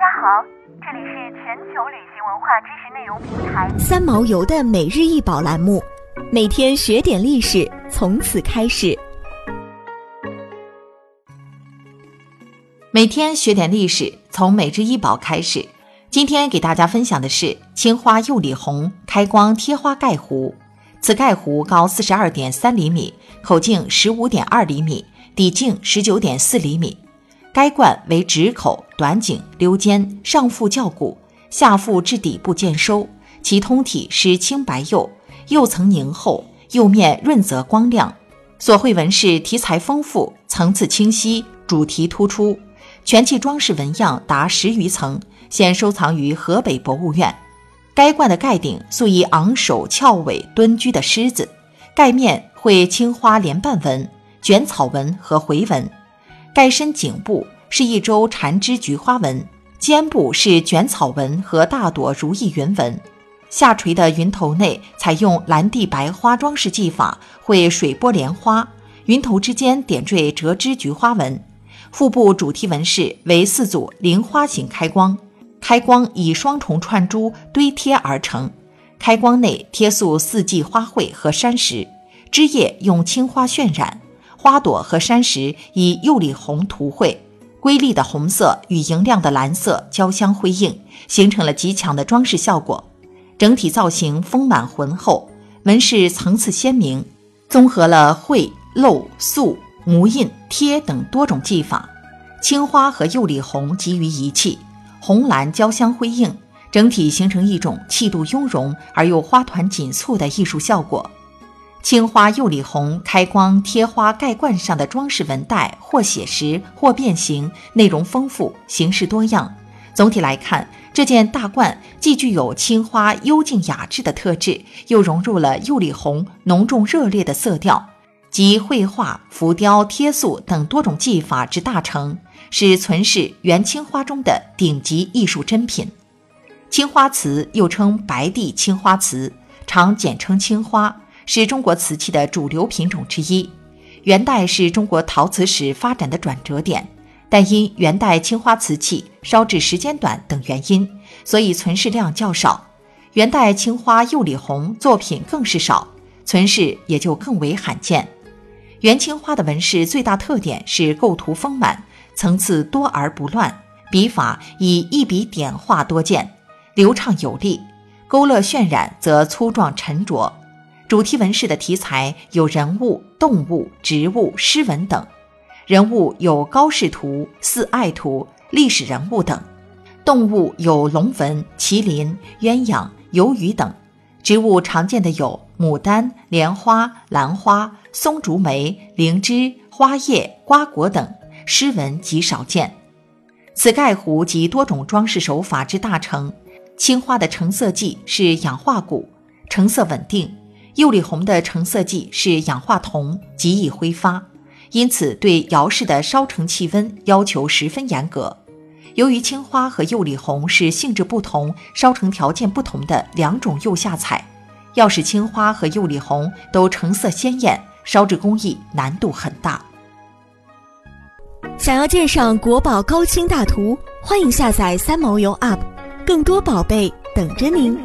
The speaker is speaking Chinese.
家好，这里是全球旅行文化知识内容平台三毛游的每日一宝栏目，每天学点历史，从此开始。每天学点历史，从每日一宝开始。今天给大家分享的是青花釉里红开光贴花盖壶。此盖壶高四十二点三厘米，口径十五点二厘米，底径十九点四厘米。该罐为直口、短颈、溜肩，上腹较鼓，下腹至底部渐收。其通体是青白釉，釉层凝厚，釉面润泽光亮。所绘纹饰题材丰富，层次清晰，主题突出。全器装饰纹样达十余层，现收藏于河北博物院。该罐的盖顶素以昂首翘尾蹲居的狮子，盖面绘青花莲瓣纹、卷草纹和回纹。盖身颈部是一周缠枝菊花纹，肩部是卷草纹和大朵如意云纹，下垂的云头内采用蓝地白花装饰技法，绘水波莲花，云头之间点缀折枝菊花纹。腹部主题纹饰为四组菱花形开光，开光以双重串珠堆贴而成，开光内贴塑四季花卉和山石，枝叶用青花渲染。花朵和山石以釉里红涂绘，瑰丽的红色与莹亮的蓝色交相辉映，形成了极强的装饰效果。整体造型丰满浑厚，纹饰层次鲜明，综合了绘、镂、塑、模印、贴等多种技法。青花和釉里红集于一气，红蓝交相辉映，整体形成一种气度雍容而又花团锦簇的艺术效果。青花釉里红开光贴花盖罐上的装饰纹带或写实或变形，内容丰富，形式多样。总体来看，这件大罐既具有青花幽静雅致的特质，又融入了釉里红浓重热烈的色调，集绘画、浮雕、贴塑等多种技法之大成，是存世元青花中的顶级艺术珍品。青花瓷又称白地青花瓷，常简称青花。是中国瓷器的主流品种之一。元代是中国陶瓷史发展的转折点，但因元代青花瓷器烧制时间短等原因，所以存世量较少。元代青花釉里红作品更是少，存世也就更为罕见。元青花的纹饰最大特点是构图丰满，层次多而不乱，笔法以一笔点画多见，流畅有力；勾勒渲染则粗壮沉着。主题纹饰的题材有人物、动物、植物、诗文等。人物有高士图、四爱图、历史人物等；动物有龙纹、麒麟、鸳鸯、游鱼等；植物常见的有牡丹、莲花、兰花、松竹梅、灵芝、花叶、瓜果等。诗文极少见。此盖壶集多种装饰手法之大成。青花的成色剂是氧化钴，成色稳定。釉里红的成色剂是氧化铜，极易挥发，因此对窑室的烧成气温要求十分严格。由于青花和釉里红是性质不同、烧成条件不同的两种釉下彩，要使青花和釉里红都成色鲜艳，烧制工艺难度很大。想要鉴赏国宝高清大图，欢迎下载三毛游 App，更多宝贝等着您。